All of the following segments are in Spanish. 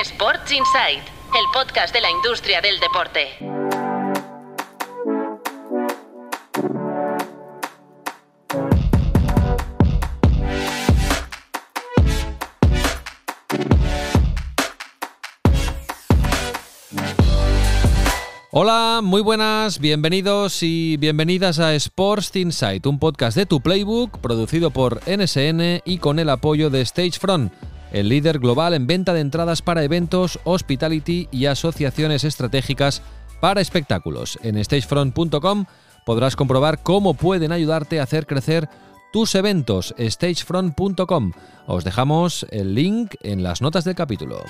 Sports Insight, el podcast de la industria del deporte. Hola, muy buenas, bienvenidos y bienvenidas a Sports Insight, un podcast de tu Playbook producido por NSN y con el apoyo de Stagefront, el líder global en venta de entradas para eventos, hospitality y asociaciones estratégicas para espectáculos. En stagefront.com podrás comprobar cómo pueden ayudarte a hacer crecer tus eventos. stagefront.com. Os dejamos el link en las notas del capítulo.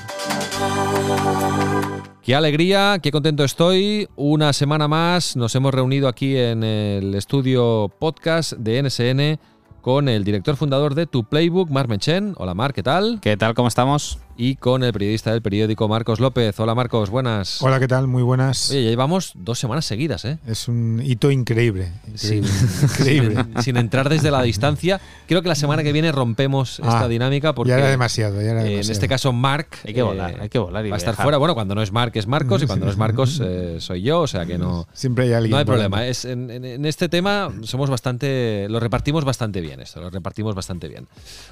Qué alegría, qué contento estoy. Una semana más nos hemos reunido aquí en el estudio podcast de NSN con el director fundador de Tu Playbook, Marc Mechen. Hola Marc, ¿qué tal? ¿Qué tal? ¿Cómo estamos? Y con el periodista del periódico Marcos López. Hola Marcos, buenas. Hola, ¿qué tal? Muy buenas. Oye, ya llevamos dos semanas seguidas, ¿eh? Es un hito increíble. Sin, increíble. sin- sin entrar desde la distancia. Creo que la semana que viene rompemos Ah, esta dinámica porque ya era demasiado, ya era eh, en este caso Marc Hay que volar, hay que volar y va a estar fuera. Bueno, cuando no es Marc es Marcos y cuando no es Marcos eh, soy yo, o sea que no, Siempre hay alguien. no hay problema. Es, en, en- en este tema somos bastante, lo repartimos bastante bien esto, lo repartimos bastante bien.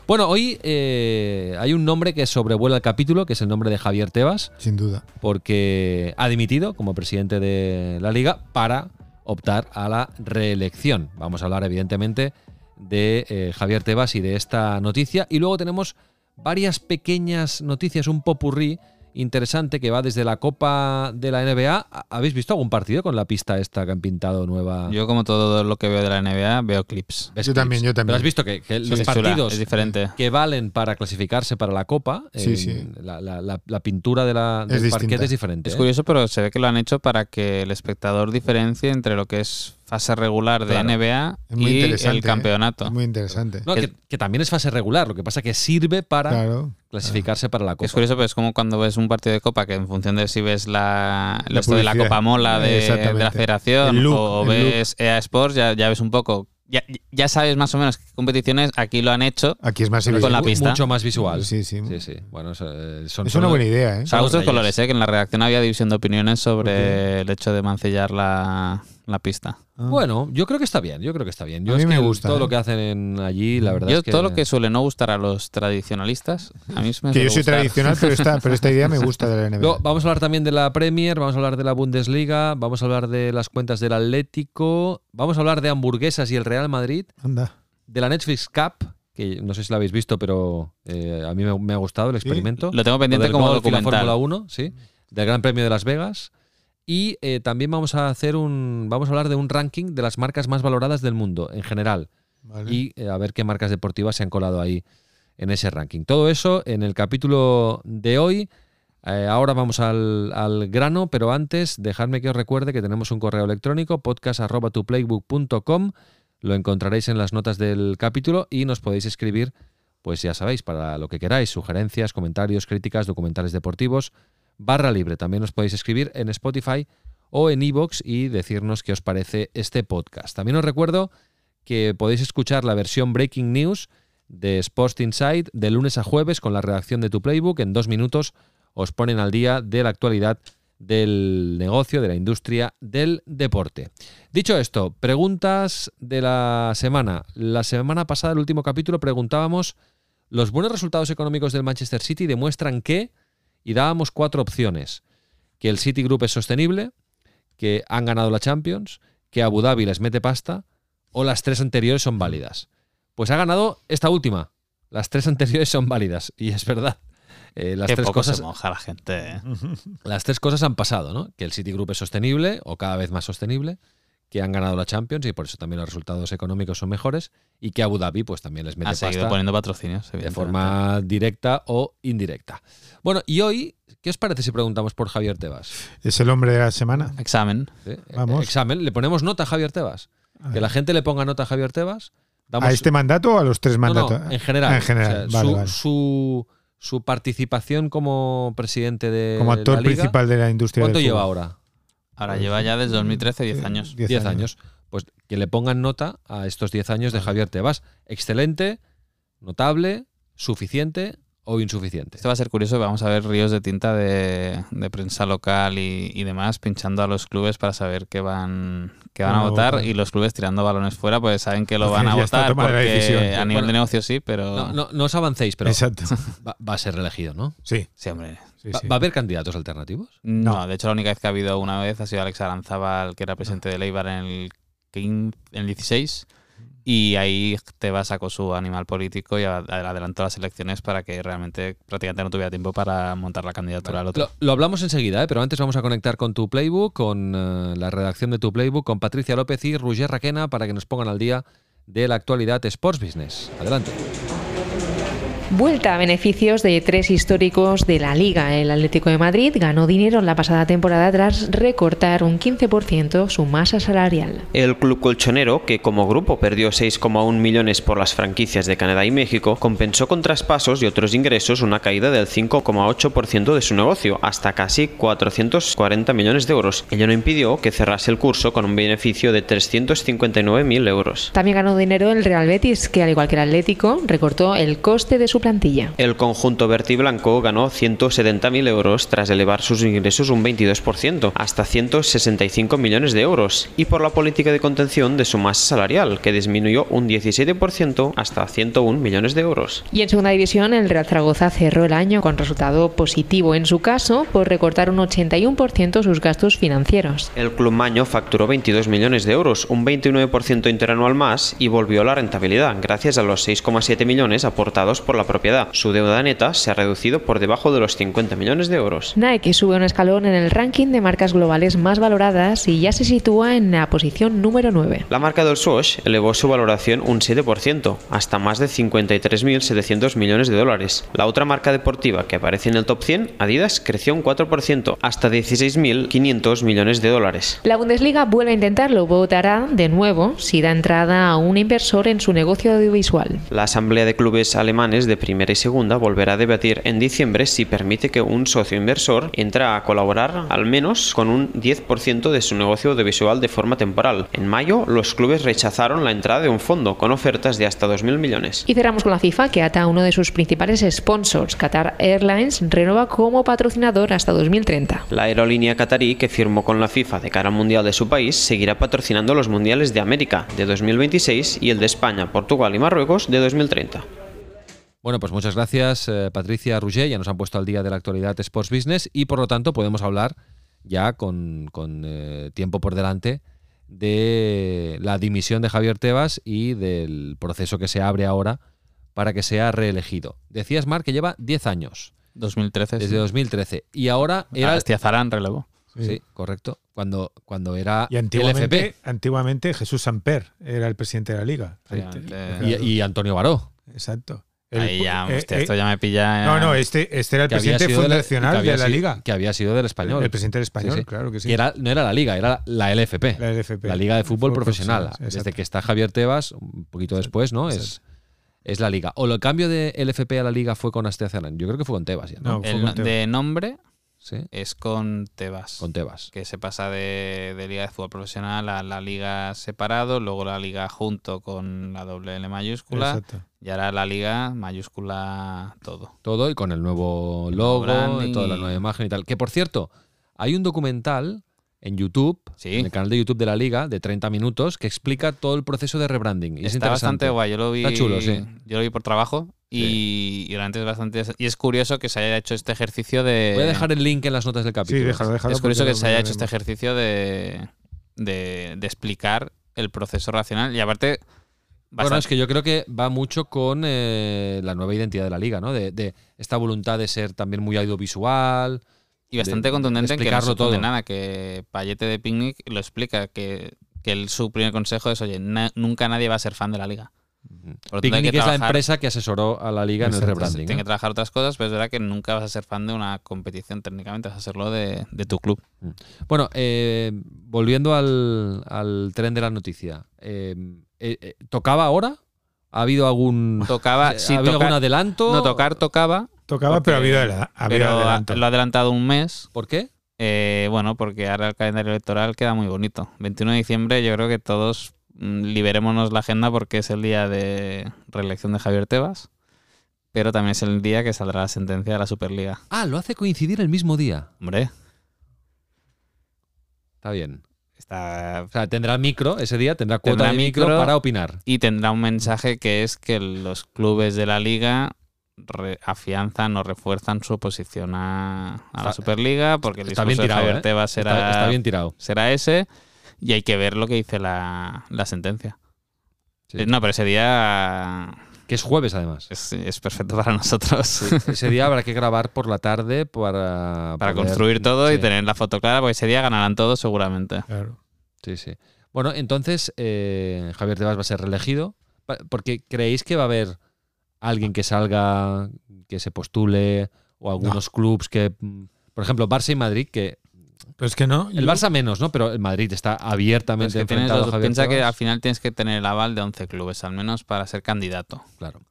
Bueno, hoy eh, hay un nombre que sobrevuela el capítulo, que es el nombre de Javier Tebas, Sin duda. porque ha dimitido como presidente de la liga para optar a la reelección. Vamos a hablar evidentemente de eh, Javier Tebas y de esta noticia. Y luego tenemos varias pequeñas noticias, un popurrí interesante que va desde la Copa de la NBA. ¿Ha- ¿Habéis visto algún partido con la pista esta que han pintado nueva? Yo, como todo lo que veo de la NBA, veo clips. ¿Ves Yo también, clips? yo también. Pero has visto que, que los partidos es diferente. que valen para clasificarse para la Copa, Sí, sí. La, la- la- la pintura de la, del Es parquet es diferente. Es ¿eh? curioso, pero se ve que lo han hecho para que el espectador diferencie entre lo que es fase regular de Claro. NBA y el ¿eh? campeonato. Muy interesante. No, que, que también es fase regular, lo que pasa que sirve para Claro. Clasificarse para la Copa. Es curioso, pero es como cuando ves un partido de Copa que en función de si ves la, La esto de la. Copa Mola de, la federación look, o ves EA Sports, ya, ya ves un poco. Ya, ya sabes más o menos qué competiciones aquí lo han hecho. Aquí es más con es la pista. Mucho más visual. Sí, sí. Sí, sí. Bueno, eso, eh, son, Es una buena idea, ¿eh? Son A gustos colores, ¿eh? que en la redacción había división de opiniones ¿Por sobre el hecho de mancillar la, la pista. Ah. Bueno, yo creo que está bien, yo creo que está bien. Yo A mí es me que gusta, Todo ¿eh? lo que hacen en allí, la verdad Yo es que... todo lo que suele no gustar a los tradicionalistas, a mí me Que yo soy gustar. tradicional, pero esta, pero esta idea me gusta de la NBA. Vamos a hablar también de la Premier, vamos a hablar de la Bundesliga, vamos a hablar de las cuentas del Atlético, vamos a hablar de hamburguesas y el Real Madrid, Anda. de la Netflix Cup, que no sé si la habéis visto, pero eh, a mí me, me ha gustado el experimento. Lo tengo Lo pendiente como documental. Fórmula 1, sí, del Gran Premio de Las Vegas. Y eh, también vamos a hacer un vamos a hablar de un ranking de las marcas más valoradas del mundo en general Vale. y eh, a ver qué marcas deportivas se han colado ahí en ese ranking. Todo eso en el capítulo de hoy. Eh, ahora vamos al, al grano, pero antes dejadme que os recuerde que tenemos un correo electrónico podcast@tuplaybook.com. Lo encontraréis en las notas del capítulo y nos podéis escribir, pues ya sabéis, para lo que queráis, sugerencias, comentarios, críticas, documentales deportivos, barra libre. También os podéis escribir en Spotify o en iVoox y decirnos qué os parece este podcast. También os recuerdo que podéis escuchar la versión Breaking News de Sports Inside de lunes a jueves con la redacción de tu playbook. En dos minutos os ponen al día de la actualidad del negocio, de la industria del deporte. Dicho esto, preguntas de la semana. La semana pasada, el último capítulo, preguntábamos los buenos resultados económicos del Manchester City demuestran que, y dábamos cuatro opciones, que el City Group es sostenible, que han ganado la Champions, que Abu Dhabi les mete pasta, o las tres anteriores son válidas. Pues ha ganado esta última. Las tres anteriores son válidas. Y es verdad. Eh, las, Qué tres poco cosas, se moja la gente. ¿eh? las tres cosas han pasado, ¿no? Que el Citigroup es sostenible o cada vez más sostenible, que han ganado la Champions y por eso también los resultados económicos son mejores y que Abu Dhabi pues también les mete Ha seguido pasta poniendo patrocinios, de forma directa o indirecta. Bueno, y hoy, ¿qué os parece si preguntamos por Javier Tebas? Es el hombre de la semana. Examen. ¿Sí? Vamos. Examen, le ponemos nota a Javier Tebas. Que la gente le ponga nota a Javier Tebas. Damos- ¿A este mandato o a los tres No, no, mandatos? en general. Ah, en general, O sea, vale, su, vale. Su, su participación como presidente de Como actor la liga, principal de la industria ¿Cuánto del lleva ahora? Ahora lleva ya desde 2013 10 años. 10 años. Pues que le pongan nota a estos 10 años de Javier Tebas. Excelente, notable, suficiente o insuficiente. Esto va a ser curioso, vamos a ver ríos de tinta de, de prensa local y, y demás pinchando a los clubes para saber qué van, qué van a votar y los clubes tirando balones fuera, pues saben que lo van a votar porque a nivel Bueno, de negocio sí, pero No, no, no os avancéis, pero Exacto. va, va a ser reelegido, ¿no? Sí, sí, hombre. Sí, ¿Va, sí. va a haber candidatos alternativos? No, No. de hecho la única vez que ha habido una vez ha sido Alex Aranzábal, que era presidente de Leibar en el 15, en el 16 y ahí Tebas sacó su animal político y adelantó las elecciones para que realmente prácticamente no tuviera tiempo para montar la candidatura al otro. Lo, lo hablamos enseguida, ¿eh? pero antes vamos a conectar con tu playbook, con eh, la redacción de tu playbook, con Patricia López y Roger Raquena para que nos pongan al día de la actualidad Sports Business. Adelante. Vuelta a beneficios de tres históricos de la Liga. El Atlético de Madrid ganó dinero la pasada temporada tras recortar un 15% su masa salarial. El club colchonero, que como grupo perdió 6,1 millones por las franquicias de Canadá y México, compensó con traspasos y otros ingresos una caída del 5,8% de su negocio, hasta casi 440 millones de euros. Ello no impidió que cerrase el curso con un beneficio de 359.000 euros. También ganó dinero el Real Betis, que al igual que el Atlético, recortó el coste de su plantilla. El conjunto vertiblanco ganó 170.000 euros tras elevar sus ingresos un 22%, hasta 165 millones de euros, y por la política de contención de su masa salarial, que disminuyó un 17% hasta 101 millones de euros. Y en segunda división, el Real Zaragoza cerró el año con resultado positivo en su caso por recortar un 81% sus gastos financieros. El club maño facturó 22 millones de euros, un 29% interanual más, y volvió a la rentabilidad, gracias a los 6,7 millones aportados por la propiedad. Su deuda neta se ha reducido por debajo de los 50 millones de euros. Nike sube un escalón en el ranking de marcas globales más valoradas y ya se sitúa en la posición número 9. La marca del Swoosh elevó su valoración un 7%, hasta más de 53.700 millones de dólares. La otra marca deportiva que aparece en el top 100, Adidas, creció un 4%, hasta 16.500 millones de dólares. La Bundesliga vuelve a intentarlo, votará de nuevo si da entrada a un inversor en su negocio audiovisual. La Asamblea de Clubes Alemanes de Primera y Segunda volverá a debatir en diciembre si permite que un socio inversor entre a colaborar al menos con un 10% de su negocio audiovisual de forma temporal. En mayo, los clubes rechazaron la entrada de un fondo con ofertas de hasta 2.000 millones. Y cerramos con la FIFA, que ata a uno de sus principales sponsors, Qatar Airlines, renueva como patrocinador hasta 2030. La aerolínea catarí que firmó con la FIFA de cara al Mundial de su país seguirá patrocinando los Mundiales de América de 2026 y el de España, Portugal y Marruecos de 2030. Bueno, pues muchas gracias, eh, Patricia Rouget. Ya nos han puesto al día de la actualidad Sports Business y por lo tanto podemos hablar ya con, con, eh, tiempo por delante de la dimisión de Javier Tebas y del proceso que se abre ahora para que sea reelegido. Decías, Mar, que lleva 10 años, 2013. desde 2013, y ahora era... Era Zarán relevó. Sí, correcto. Cuando, cuando era Y el antiguamente, FP antiguamente Jesús Samper era el presidente de la liga. Y, y Antonio Baró. Exacto. El- Ahí ya, eh, hostia, eh, esto ya me pilla. No, no, este, este era el presidente sido de la- fundacional de la sido- liga. Que había sido del español. El presidente del español, Sí, sí. claro que sí. Era, no era la liga, era la LFP. La LFP. La Liga de Fútbol Fútbol Profesional. Profesional, Desde que está Javier Tebas, un poquito después, ¿no? Es, exacto. es la Liga. O el cambio de LFP a la Liga fue con Asteazarán. Yo creo que fue con Tebas ya, ¿no? No, fue El con Tebas. de nombre Sí, es con Tebas. con Tebas. que se pasa de, de Liga de Fútbol Profesional a la Liga separado, luego la Liga junto con la doble L mayúscula, Exacto. y ahora la Liga mayúscula todo. Todo y con el nuevo logo, y toda la nueva imagen y tal. Que por cierto, hay un documental en YouTube, Sí. en el canal de YouTube de la Liga, de 30 minutos, que explica todo el proceso de rebranding. Y es Está interesante. bastante guay, yo lo vi. Está chulo, sí. Yo lo vi por trabajo y, y realmente es bastante. Y es curioso que se haya hecho este ejercicio de. Voy a dejar el link en las notas del capítulo. Sí, déjalo, déjalo. es curioso que se haya hecho este ejercicio de, de, de explicar el proceso racional y aparte. Bueno, es que yo creo que va mucho con eh, la nueva identidad de la liga, ¿no? De, de esta voluntad de ser también muy audiovisual. Y bastante de- contundente de en que no explicarlo todo. nada, que Payete de Picnic lo explica, que, que su primer consejo es, oye, na- nunca nadie va a ser fan de la liga. Picnic que es la trabajar- empresa que asesoró a la liga en el rebranding. Tiene ¿no? que trabajar otras cosas, pero es verdad que nunca vas a ser fan de una competición técnicamente, vas a serlo de, de tu club. Bueno, eh, volviendo al, al tren de la noticia. eh, eh, ¿Tocaba ahora? ¿Ha habido algún, Tocaba, ¿ha sí, habido toca- algún adelanto? no tocar, tocaba, Tocaba, Porque- pero ha habido, ha habido pero adelanto. lo ha adelantado un mes. ¿Por qué? Eh, bueno, porque ahora el calendario electoral queda muy bonito. 21 de diciembre yo creo que todos mm, liberémonos la agenda porque es el día de reelección de Javier Tebas. pero también es el día que saldrá la sentencia de la Superliga. Ah, lo hace coincidir el mismo día. Hombre, Está bien. está... O sea, tendrá micro ese día, tendrá cuota Tendrá de micro, micro. para opinar. Y tendrá un mensaje que es que los clubes de la liga afianzan o refuerzan su oposición a, a la Superliga porque el discurso bien de tirado, Javier ¿eh? Tebas será, Está, está bien tirado. será ese y hay que ver lo que dice la, la sentencia. Sí. Eh, No, pero ese día Que es jueves, además. es, es perfecto para nosotros. Ese día habrá que grabar por la tarde para... para poder- construir todo y tener la foto clara, porque ese día ganarán todos seguramente. Claro. Sí, sí. Bueno, entonces eh, Javier Tebas va a ser reelegido. Porque creéis que va a haber alguien que salga, que se postule, o algunos clubs que, por ejemplo, Barça y Madrid, que Pero es que no. el Barça menos, ¿no? Pero el Madrid está abiertamente es que tienes enfrentado los- a Javier piensa que al final tienes que tener el aval de 11 clubes, al menos para ser candidato. Claro.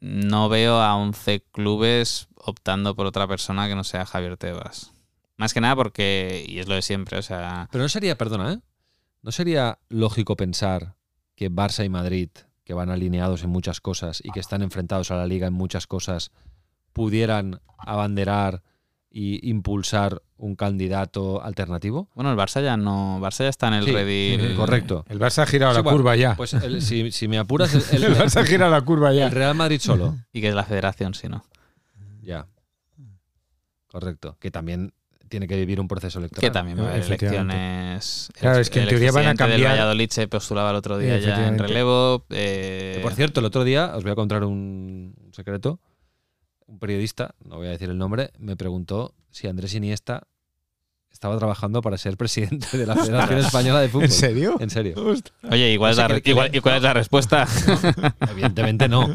No veo a 11 clubes optando por otra persona que no sea Javier Tebas. Más que nada porque, y es lo de siempre, o sea, Pero no sería, perdona, ¿eh? ¿No sería lógico pensar que Barça y Madrid, que van alineados en muchas cosas y que están enfrentados a la liga en muchas cosas, pudieran abanderar y impulsar un candidato alternativo? bueno, el Barça ya no, Barça ya está en el Sí, redil. sí, correcto. El Barça ha girado Sí, la bueno, curva ya. Pues el- si, si me apuras, el, el, el- Barça ha girado la curva ya. el Real Madrid solo. Y que es la federación, si no. Ya. Correcto. Que también tiene que vivir un proceso electoral. Que también va a haber elecciones. Claro, es que en teoría van a expresidente del cambiar- Valladolid se postulaba el otro día ya en relevo. eh, Que, por cierto, el otro día, os voy a contar un secreto. Un periodista, no voy a decir el nombre, me preguntó si Andrés Iniesta estaba trabajando para ser presidente de la Federación Española de Fútbol. ¿En serio? En serio. Oye, ¿y cuál, No sé es, la, qué- qué igual- y cuál es la respuesta? Evidentemente no.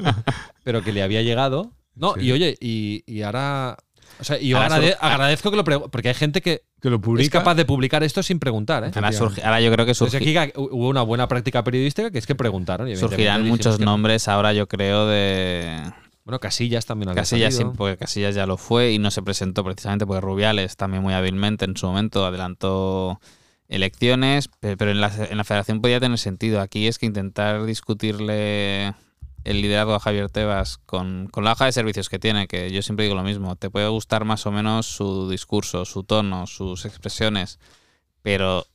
Pero que le había llegado. No, Sí. y oye, y, y ahora. O sea, y yo Ahora agrade- agradezco que lo pregunte, porque hay gente que Que lo es capaz de publicar esto sin preguntar. ¿eh? ahora, surgi- ahora yo creo que Entonces surgi- aquí hubo una buena práctica periodística que es que preguntaron. y surgirán muchos no. nombres ahora, yo creo, de. Bueno, Casillas también había Casillas, sí, porque Casillas ya lo fue y no se presentó precisamente porque Rubiales también muy hábilmente en su momento adelantó elecciones, pe- pero en la, en la federación podía tener sentido. Aquí es que intentar discutirle el liderazgo a Javier Tebas con, con la hoja de servicios que tiene, que yo siempre digo lo mismo, te puede gustar más o menos su discurso, su tono, sus expresiones, pero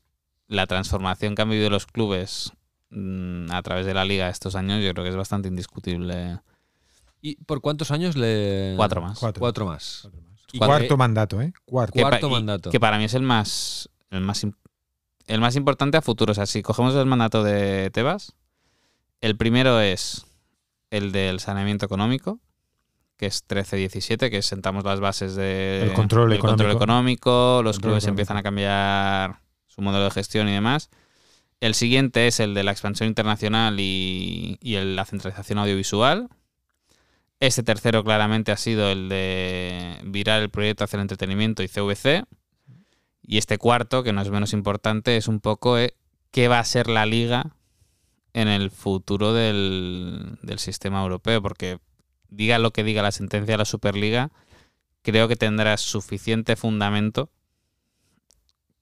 la transformación que han vivido los clubes mm, a través de la liga estos años yo creo que es bastante indiscutible. ¿Y por cuántos años le.? Cuatro más. Cuatro. Cuatro más. Y Cuarto que- mandato, ¿eh? Cuarto. que Cuarto mandato. Que para mí es el más, el más, el más importante a futuro. O sea, si cogemos el mandato de Tebas, el primero es el del saneamiento económico, que es 13-17, que sentamos las bases de, El control del control económico. económico, los Control clubes económico. empiezan a cambiar su modelo de gestión y demás. El siguiente es el de la expansión internacional y, y el- la centralización audiovisual. Este tercero claramente ha sido el de virar el proyecto hacia el entretenimiento y CVC. Y este cuarto, que no es menos importante, es un poco eh, qué va a ser la liga en el futuro del, del sistema europeo. Porque diga lo que diga la sentencia de la Superliga, creo que tendrá suficiente fundamento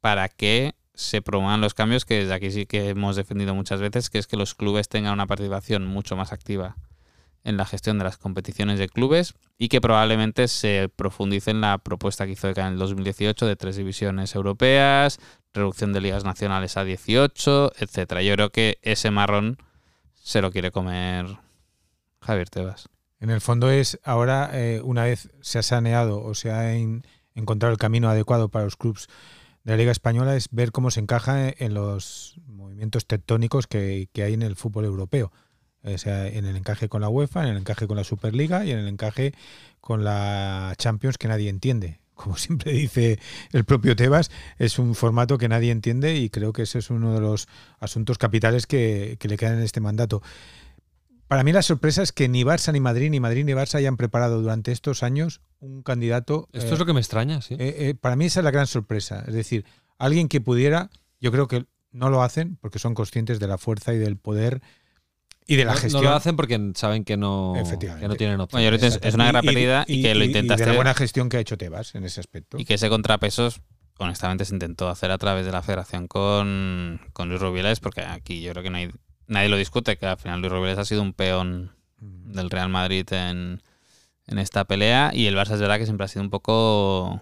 para que se promuevan los cambios que desde aquí sí que hemos defendido muchas veces, que es que los clubes tengan una participación mucho más activa en la gestión de las competiciones de clubes y que probablemente se profundice en la propuesta que hizo ECA en el 2018 de tres divisiones europeas, reducción de ligas nacionales a 18, etcétera. Yo creo que ese marrón se lo quiere comer Javier Tebas. En el fondo es ahora, eh, una vez se ha saneado o se ha en- encontrado el camino adecuado para los clubes de la Liga Española, es ver cómo se encaja en los movimientos tectónicos que hay en el fútbol europeo. O sea, en el encaje con la UEFA, en el encaje con la Superliga y en el encaje con la Champions que nadie entiende. Como siempre dice el propio Tebas, es un formato que nadie entiende y creo que ese es uno de los asuntos capitales que, que le quedan en este mandato. Para mí la sorpresa es que ni Barça ni Madrid, ni Madrid ni Barça hayan preparado durante estos años un candidato. Esto eh, es lo que me extraña, sí. eh, eh, para mí esa es la gran sorpresa. Es decir, alguien que pudiera, yo creo que no lo hacen porque son conscientes de la fuerza y del poder y de la No- gestión. No lo hacen porque saben que no, Efectivamente. que no tienen opción. Bueno, es, es una gran pérdida y, que lo y intentas de la buena gestión que ha hecho Tebas en ese aspecto. y que ese contrapesos honestamente se intentó hacer a través de la federación con, con Luis Rubiales porque aquí yo creo que no hay- nadie lo discute que al final Luis Rubiales ha sido un peón Mm. del Real Madrid en, en esta pelea y el Barça es verdad que siempre ha sido un poco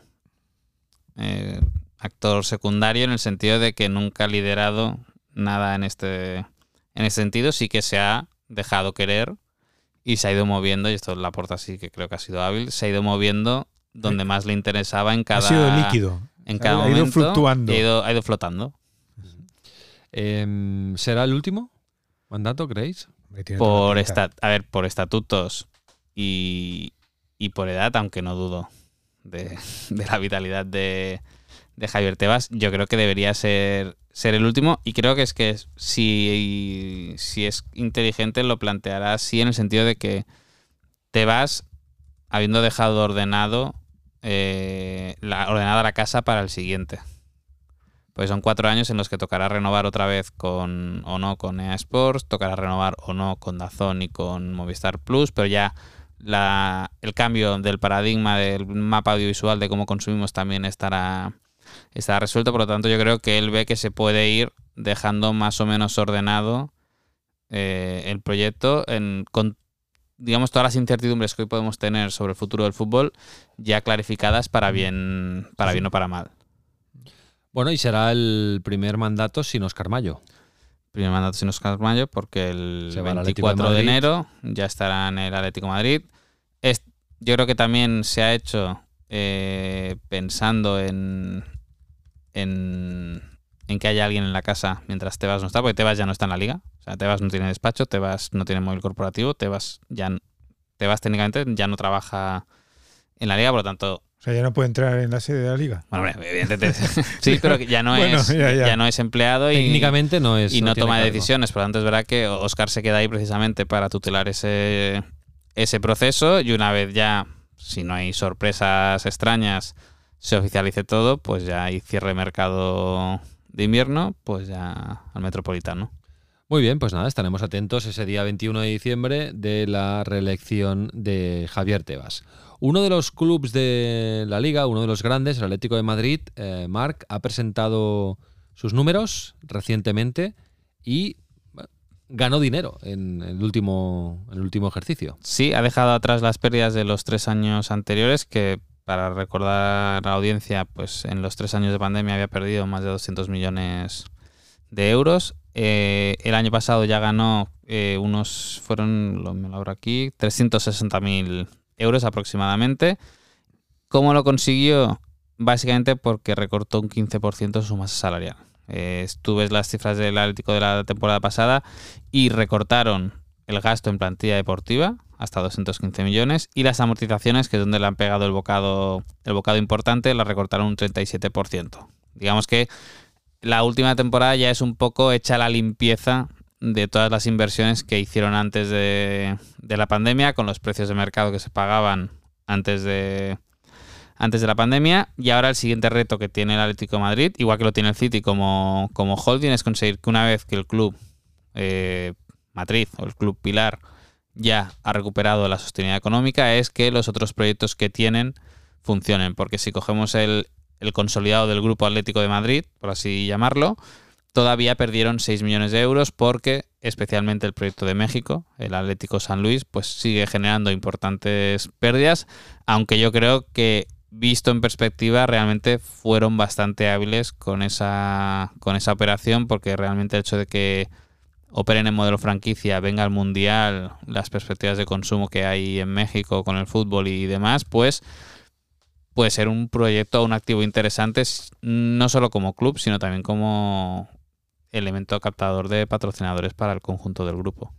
eh, actor secundario en el sentido de que nunca ha liderado nada en este en ese sentido sí que se ha dejado querer y se ha ido moviendo y esto la porta sí que creo que ha sido hábil se ha ido moviendo donde más le interesaba en cada Ha sido líquido. en cada ha ido momento fluctuando. y ha ido, ha ido flotando Em, ¿Será el último mandato, creéis? Por esta, a ver por estatutos y, y por edad aunque no dudo de, de la vitalidad de, de Javier Tebas yo creo que debería ser ser el último y creo que es que si, si es inteligente lo planteará así en el sentido de que Tebas habiendo dejado ordenado eh, la, ordenada la casa para el siguiente. Pues son cuatro años en los que tocará renovar otra vez con o no con EA Sports, tocará renovar o no con Dazón y con Movistar Plus, pero ya la, el cambio del paradigma del mapa audiovisual de cómo consumimos también estará, estará resuelto. Por lo tanto, yo creo que él ve que se puede ir dejando más o menos ordenado eh, el proyecto en, con digamos todas las incertidumbres que hoy podemos tener sobre el futuro del fútbol ya clarificadas para bien para bien o para mal. Bueno, y será el primer mandato sin Oscar Mayo. primer mandato sin Oscar Mayo porque el Se va al Atlético de 24 de, enero ya estará en el Atlético de Madrid. Es, yo creo que también se ha hecho eh, pensando en, en, en que haya alguien en la casa mientras Tebas no está, porque Tebas ya no está en la liga. O sea, Tebas no tiene despacho, Tebas no tiene móvil corporativo, Tebas ya Tebas técnicamente ya no trabaja en la liga, por lo tanto, O sea, ya no puede entrar en la sede de la liga. bueno, hombre, evidentemente sí, pero que ya no Bueno, es ya, ya. ya no es empleado y Técnicamente no es. y no, toma cargo. decisiones. Por lo tanto, es verdad que Oscar se queda ahí precisamente para tutelar ese, ese proceso y una vez ya, si no hay sorpresas extrañas, se oficialice todo, pues ya hay cierre de mercado de invierno, pues ya al metropolitano. Muy bien, pues nada, estaremos atentos ese día 21 de diciembre de la reelección de Javier Tebas. Uno de los clubes de la liga, uno de los grandes, el Atlético de Madrid, eh, Marc, ha presentado sus números recientemente y bueno, ganó dinero en el último, en el último ejercicio. Sí, ha dejado atrás las pérdidas de los tres años anteriores, que para recordar a la audiencia, pues en los tres años de pandemia había perdido más de 200 millones de euros. Eh, el año pasado ya ganó eh, unos, fueron, lo, me lo abro aquí, 360.000 euros aproximadamente. ¿Cómo lo consiguió? Básicamente porque recortó un 15% su masa salarial. Eh, tú ves las cifras del Atlético de la temporada pasada y recortaron el gasto en plantilla deportiva hasta 215 millones y las amortizaciones, que es donde le han pegado el bocado, el bocado importante, la recortaron un 37%. Digamos que la última temporada ya es un poco hecha la limpieza de todas las inversiones que hicieron antes de, de la pandemia, con los precios de mercado que se pagaban antes de, antes de la pandemia. Y ahora el siguiente reto que tiene el Atlético Madrid, igual que lo tiene el City como, como holding, es conseguir que una vez que el club eh, matriz o el club pilar ya ha recuperado la sostenibilidad económica, es que los otros proyectos que tienen funcionen. Porque si cogemos el, el consolidado del Grupo Atlético de Madrid, por así llamarlo, todavía perdieron 6 millones de euros porque especialmente el proyecto de México, el Atlético San Luis, pues sigue generando importantes pérdidas, aunque yo creo que visto en perspectiva realmente fueron bastante hábiles con esa con esa operación porque realmente el hecho de que operen en modelo franquicia, venga al mundial, las perspectivas de consumo que hay en México con el fútbol y demás, pues puede ser un proyecto o un activo interesante, no solo como club, sino también como elemento captador de patrocinadores para el conjunto del grupo.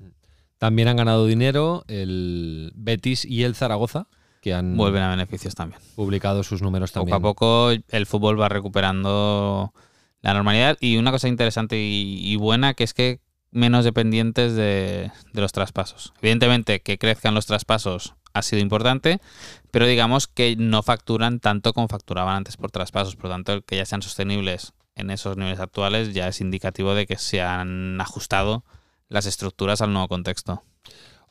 También han ganado dinero el Betis y el Zaragoza, que han Vuelven a beneficios también. publicado sus números Poco también. a poco el fútbol va recuperando la normalidad y una cosa interesante y, y buena que es que menos dependientes de, de los traspasos. Evidentemente que crezcan los traspasos ha sido importante, pero digamos que no facturan tanto como facturaban antes por traspasos. Por lo tanto, que ya sean sostenibles en esos niveles actuales ya es indicativo de que se han ajustado las estructuras al nuevo contexto.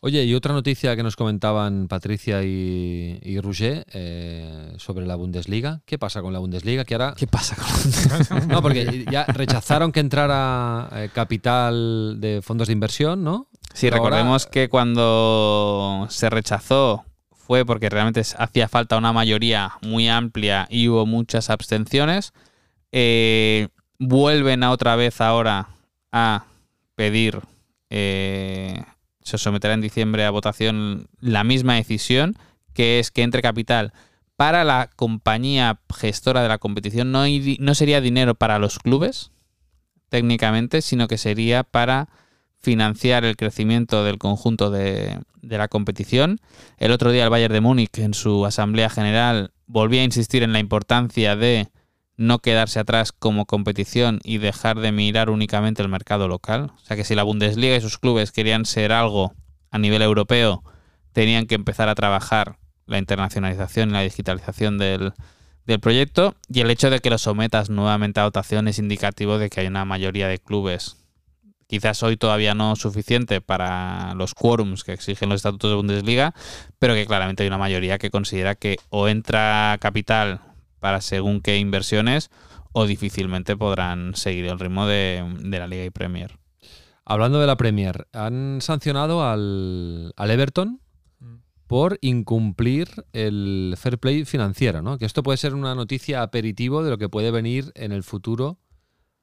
Oye, y otra noticia que nos comentaban Patricia y, y Roger eh, sobre la Bundesliga. ¿Qué pasa con la Bundesliga? Que ahora. ¿Qué pasa con No, porque ya rechazaron que entrara eh, capital de fondos de inversión, ¿no? Sí, recordemos que cuando se rechazó fue porque realmente hacía falta una mayoría muy amplia y hubo muchas abstenciones. Eh, vuelven a otra vez ahora a pedir, eh, se someterá en diciembre a votación la misma decisión, que es que entre capital para la compañía gestora de la competición. No, no sería dinero para los clubes, técnicamente, sino que sería para financiar el crecimiento del conjunto de, de la competición. El otro día el Bayern de Múnich en su asamblea general volvía a insistir en la importancia de no quedarse atrás como competición y dejar de mirar únicamente el mercado local. O sea que si la Bundesliga y sus clubes querían ser algo a nivel europeo, tenían que empezar a trabajar la internacionalización y la digitalización del, del proyecto. Y el hecho de que lo sometas nuevamente a votación es indicativo de que hay una mayoría de clubes quizás hoy todavía no suficiente para los quórums que exigen los estatutos de Bundesliga, pero que claramente hay una mayoría que considera que o entra capital para según qué inversiones o difícilmente podrán seguir el ritmo de, de la Liga y Premier. Hablando de la Premier, han sancionado al, al Everton por incumplir el fair play financiero, ¿no? Que esto puede ser una noticia aperitivo de lo que puede venir en el futuro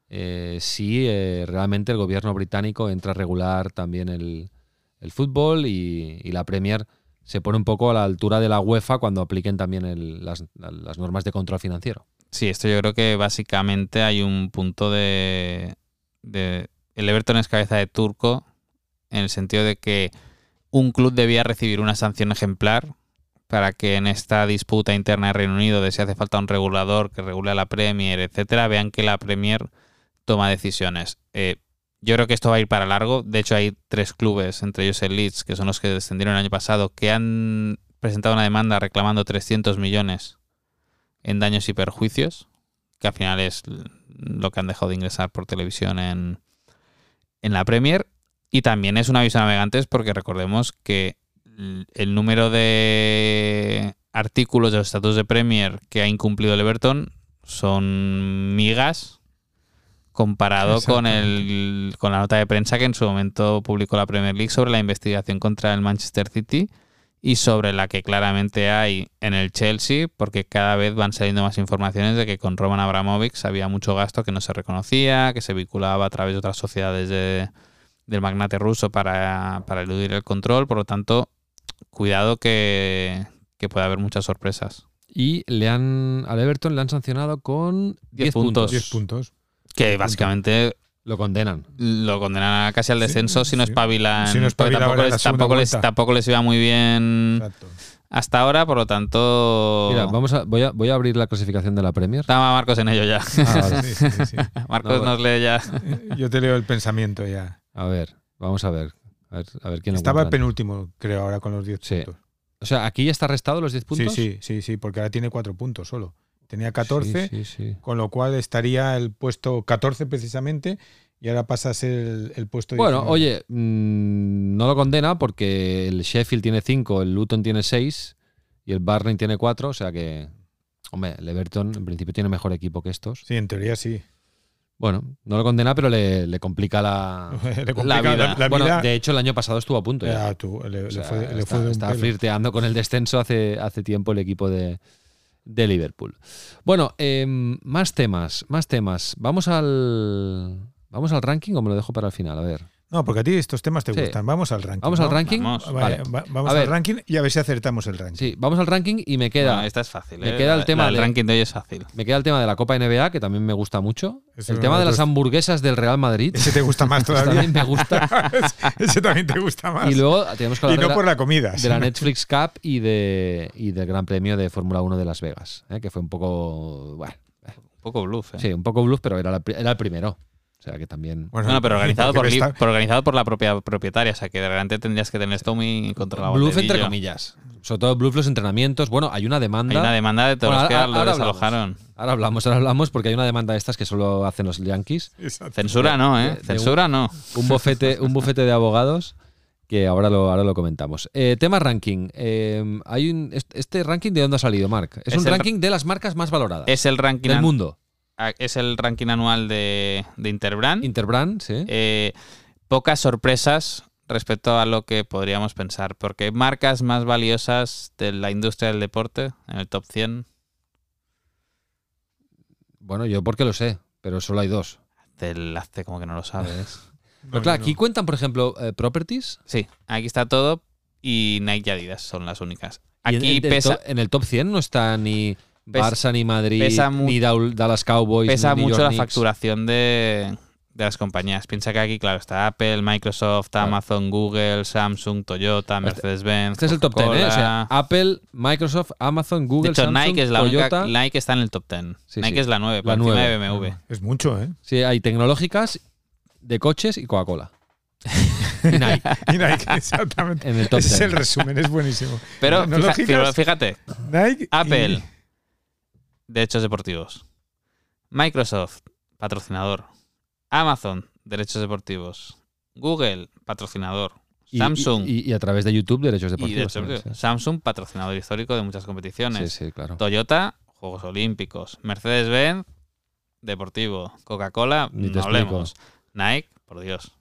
eh, si eh, realmente el gobierno británico entra a regular también el, el fútbol y, y la Premier se pone un poco a la altura de la UEFA cuando apliquen también las normas de control financiero. Sí, esto yo creo que básicamente hay un punto de, de- El Everton es cabeza de turco en el sentido de que un club debía recibir una sanción ejemplar para que en esta disputa interna de Reino Unido de si hace falta un regulador que regule a la Premier, etcétera, vean que la Premier toma decisiones. Eh, yo creo que esto va a ir para largo. De hecho, hay tres clubes, entre ellos el Leeds, que son los que descendieron el año pasado, que han presentado una demanda reclamando 300 millones en daños y perjuicios, que al final es lo que han dejado de ingresar por televisión en, en la Premier. Y también es un aviso a navegantes porque recordemos que el número de artículos de los estatutos de Premier que ha incumplido el Everton son migas comparado con, el, con la nota de prensa que en su momento publicó la Premier League sobre la investigación contra el Manchester City y sobre la que claramente hay en el Chelsea, porque cada vez van saliendo más informaciones de que con Roman Abramovich había mucho gasto que no se reconocía, que se vinculaba a través de otras sociedades de- del magnate ruso para, para eludir el control. Por lo tanto, cuidado que, que puede haber muchas sorpresas. Y le han al Everton le han sancionado con 10 10 puntos. puntos. 10 puntos. Que básicamente Lo condenan. lo condenan a casi al Sí, descenso si no sí. espabilan. Si no tampoco, les, segunda tampoco, les, vuelta. tampoco les iba muy bien Exacto. hasta ahora, por lo tanto. Mira, vamos a, voy, a, voy a abrir la clasificación de la Premier. Estaba Marcos en ello ya. Ah, vale. Sí, sí, sí. Marcos No, nos lee ya. Yo te leo el pensamiento ya. A ver, vamos a ver. A ver, a ver quién Estaba encuentra penúltimo, creo, ahora con los 10 Sí. puntos. O sea, aquí ya está restado los 10 puntos. Sí, sí, sí, sí, porque ahora tiene 4 puntos solo. Tenía 14, Sí, sí, sí. con lo cual estaría el puesto 14 precisamente y ahora pasa a ser el, el puesto Bueno, 19. oye, mm, no lo condena porque el Sheffield tiene 5, el Luton tiene 6 y el Barney tiene 4, o sea que, hombre, el Everton en principio tiene mejor equipo que estos. Sí, en teoría sí. Bueno, no lo condena, pero le, le complica la, Le complica la vida. la- la bueno, vida. de hecho, el año pasado estuvo a punto. ya. Ya, tú, le, O le sea, fue, está, fue está flirteando con el descenso hace, hace tiempo el equipo de, de Liverpool. Bueno, em, más temas, más temas. Vamos al, vamos al ranking o me lo dejo para el final. A ver. No, porque a ti estos temas te Sí. gustan. Vamos al ranking. Vamos ¿no? al ranking. Vamos. Vale. Vale, va- vamos A al ver. ranking y a ver si acertamos el ranking. Sí, vamos al ranking y me queda, Bueno, esta es fácil. me ¿eh? queda el La- tema la de- ranking de hoy es fácil. me queda el tema de la Copa NBA, que también me gusta mucho. Ese el tema de las hamburguesas del Real Madrid. Ese te gusta más todavía. también me gusta. Ese también te gusta más. Y luego tenemos que Y hablar no de, por la, la comida. de la Netflix Cup y, de, y del Gran Premio de Fórmula 1 de Las Vegas, ¿eh? que fue un poco, bueno, Un poco bluff. ¿eh? sí, un poco bluff, pero era, la era el primero. O sea que también... Bueno, Bueno, pero organizado por, está- por organizado por la propia propietaria, o sea que de repente tendrías que tener esto muy controlado. Bluff entre comillas. Sobre todo bluff los entrenamientos. Bueno, hay una demanda. Hay una demanda de todos Bueno, los que ahora- lo ahora desalojaron. Ahora hablamos, ahora hablamos porque hay una demanda de estas que solo hacen los Yankees. Exacto. Censura no, De- ¿eh? de Censura no. Un bufete, un bufete de abogados que ahora lo, ahora lo comentamos. Eh, tema ranking. Eh, hay un, est- este ranking de dónde ha salido, Mark. Es, Es un ranking de las marcas más valoradas Es el ranking del an- mundo. A- es el ranking anual de, de Interbrand. Interbrand, sí. Eh, pocas sorpresas respecto a lo que podríamos pensar. Porque marcas más valiosas de la industria del deporte en el top 100. Bueno, yo porque lo sé, pero solo hay dos. Del hazte como que no lo sabes. Pero claro, aquí cuentan, por ejemplo, eh, properties. sí, aquí está todo y Nike y Adidas son las únicas. y en- Aquí en, el pesa, en el top 100 no está ni Pesa- Barça, ni Madrid, pesa ni Dallas Cowboys. pesa ni mucho York la Knicks. facturación de, de las compañías. Piensa que aquí, claro, está Apple, Microsoft, Claro. Amazon, Google, Samsung, Toyota, Mercedes-Benz. Este es el top 10, ¿eh? O sea. Apple, Microsoft, Amazon, Google, de hecho, Samsung, Nike es la Toyota. única. Nike está en el top 10. Sí, Nike sí. es la 9, La por encima de BMW. Es mucho, ¿eh? Sí, hay tecnológicas, de coches y Coca-Cola. y Nike. Y Nike, exactamente. En el top Ese es 10. el resumen, es buenísimo. Pero fíjate, Nike y- Derechos deportivos. Microsoft, patrocinador. Amazon, derechos deportivos. Google, patrocinador. Y- Samsung, Y, y a través de YouTube, derechos deportivos. deportivos. Samsung, patrocinador histórico de muchas competiciones. sí, sí, claro. Toyota, Juegos Olímpicos. Mercedes-Benz, deportivo. Coca-Cola, no hablemos. Nike, por Dios.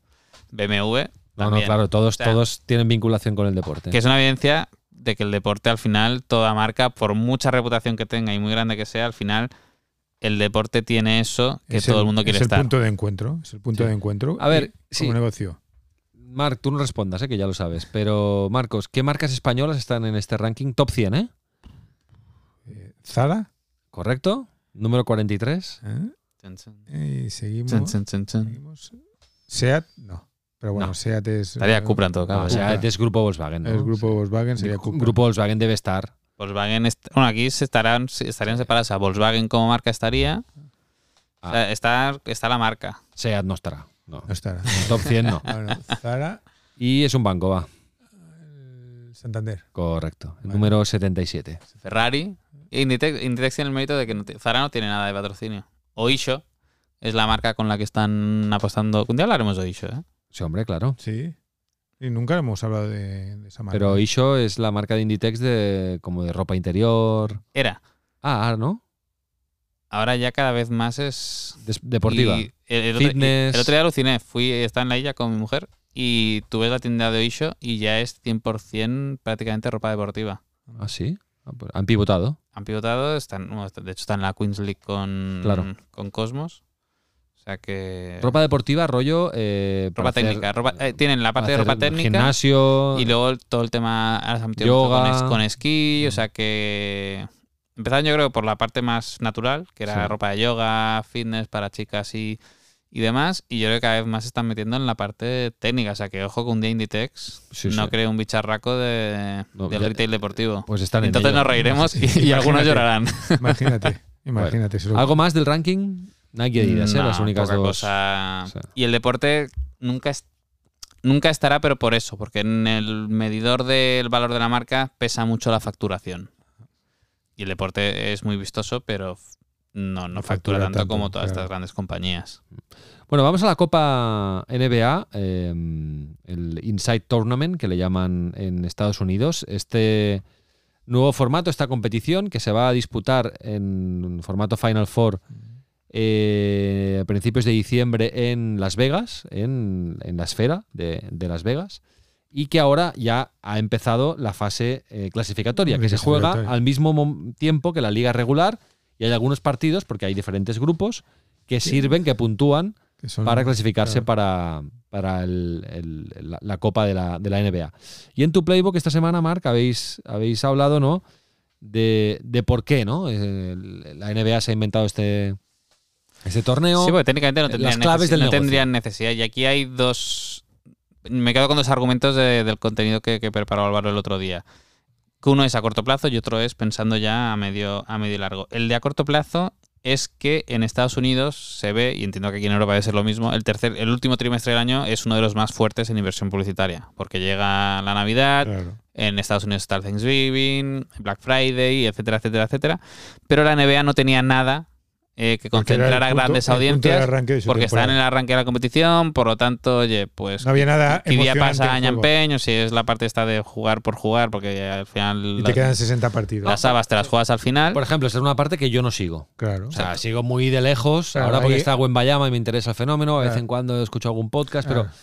BMW, No, claro, todos, O sea, todos tienen vinculación con el deporte. Que es una evidencia de que el deporte al final, toda marca, por mucha reputación que tenga y muy grande que sea, al final el deporte tiene eso que es todo el, el- mundo quiere es estar. el punto de encuentro. Es el punto Sí. de encuentro. A ver, sí. como negocio. Marc, tú no respondas, ¿eh? que ya lo sabes. Pero, Marcos, ¿qué marcas españolas están en este ranking? Top 100, ¿eh? Eh, Zara. ¿Correcto? Número 43. ¿eh? Y seguimos. Chun. seguimos. Seat, no. Pero bueno, No. Seat es. Estaría eh, Cupra en todo caso. o sea, Cupra. es grupo Volkswagen. ¿no? Es grupo Sí. Volkswagen, sería Cupra. Grupo Volkswagen debe estar. Volkswagen, est- bueno, aquí se estarán, estarían separadas. A Volkswagen como marca estaría. Ah. O sea, está, está la marca. Seat no estará. No. No estará. Top 100 no. Bueno, Zara, Y es un banco, va. Santander. Correcto. El Vale. número 77. Ferrari. E Inditex, Inditex tiene el mérito de que no Zara no tiene nada de patrocinio. Oisho es la marca con la que están apostando. Un día hablaremos de Oisho, ¿eh? Sí, hombre, claro. Sí. Y nunca hemos hablado de, de esa marca. Pero Isho es la marca de Inditex de como de ropa interior. Era. Ah, ah, ¿no? Ahora ya cada vez más es. Des- deportiva. Y el, el otro, Fitness. el otro día aluciné. Fui, estaba en la isla con mi mujer y tú ves la tienda de Oisho y ya es 100% prácticamente ropa deportiva. Ah, sí. Ah, pues Han pivotado. Han pivotado, están, de hecho están en la Queens League con, Claro. con Cosmos. O sea que. Ropa deportiva, rollo. eh, ropa hacer- técnica. ropa- eh, tienen la parte de ropa técnica. Gimnasio. Y luego todo el tema ahora se ha metido mucho Yoga. con, con esquí, o sea que empezaron yo creo por la parte más natural, que era Sí. ropa de yoga, fitness para chicas y, y demás, y yo creo que cada vez más se están metiendo en la parte técnica, o sea que ojo con un día Inditex Sí, no sí. cree un bicharraco de, No, del ya- retail deportivo. Pues están en Entonces ello. nos reiremos y, y algunos llorarán. Imagínate. Imagínate. ¿Algo más del ranking? Nike y Adidas, ¿eh? No, Las únicas dos. cosa. O sea. Y el deporte nunca es- nunca estará, pero por eso, porque en el medidor del valor de la marca pesa mucho la facturación. Y el deporte es muy vistoso, pero no, no factura, factura tanto, tanto, como todas claro. estas grandes compañías. Bueno, vamos a la Copa NBA, eh, el Inside Tournament, que le llaman en Estados Unidos. Este nuevo formato, esta competición que se va a disputar en formato Final Four eh, a principios de diciembre en Las Vegas, en, en la esfera de, de Las Vegas, y que ahora ya ha empezado la fase eh, clasificatoria, que se juega al mismo tiempo que la liga regular, y hay algunos partidos, porque hay diferentes grupos, que sirven, que puntúan que son- para clasificarse claro. para, para el- el- la, la Copa de la, de la NBA. Y en tu playbook esta semana, Marc, habéis, habéis hablado, ¿no? De, de por qué, ¿no? El- la NBA se ha inventado este, este torneo. Sí, porque técnicamente no las tendrían, claves necesi- del no tendrían necesidad. Y aquí hay dos. Me quedo con dos argumentos de- del contenido que, que preparó Álvaro el otro día. Que uno es a corto plazo y otro es pensando ya a medio, a medio y largo. El de a corto plazo es que en Estados Unidos se ve, y entiendo que aquí en Europa debe ser lo mismo, el tercer, el último trimestre del año es uno de los más fuertes en inversión publicitaria. Porque llega la Navidad, Claro. en Estados Unidos está el Thanksgiving, Black Friday, etcétera, etcétera, etcétera. Pero la NBA no tenía nada eh, que concentrara punto- grandes de audiencias de porque está en el arranque de la competición, por lo tanto, oye, pues No había nada ¿qué día pasa año empeño? Si es la parte esta de jugar por jugar, porque al final Y las, te quedan 60 partidos. las habas te las juegas al final. Por ejemplo, esta es una parte que yo no sigo. Claro. O sea, sigo muy de lejos. Claro, ahora porque ahí- está Bayama y me interesa el fenómeno. A vez Claro. en cuando escucho algún podcast, pero Claro.